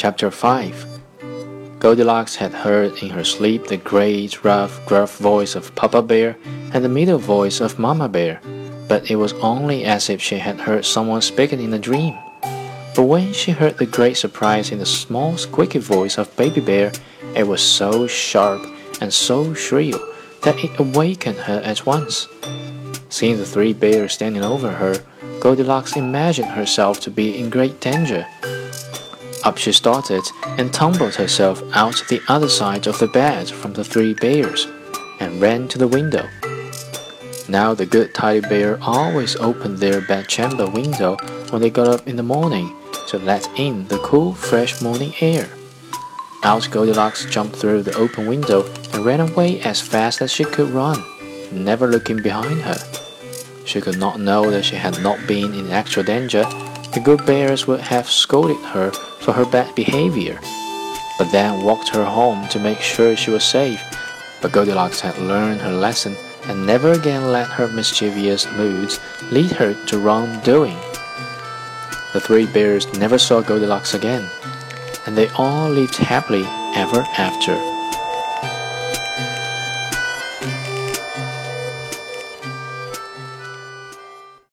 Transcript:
Chapter 5 Goldilocks had heard in her sleep the great, rough, gruff voice of Papa Bear and the middle voice of Mama Bear, but it was only as if she had heard someone speaking in a dream. But when she heard the great surprise in the small, squeaky voice of Baby Bear, it was so sharp and so shrill that it awakened her at once. Seeing the three bears standing over her, Goldilocks imagined herself to be in great danger. Up she started and tumbled herself out the other side of the bed from the three bears and ran to the window. Now the good teddy bear always opened their bedchamber window when they got up in the morning to let in the cool, fresh morning air. Out Goldilocks jumped through the open window and ran away as fast as she could run, never looking behind her. She could not know that she had not been in actual danger. The good bears would have scolded her for her bad behavior, but then walked her home to make sure she was safe. But Goldilocks had learned her lesson and never again let her mischievous moods lead her to wrongdoing. The three bears never saw Goldilocks again, and they all lived happily ever after.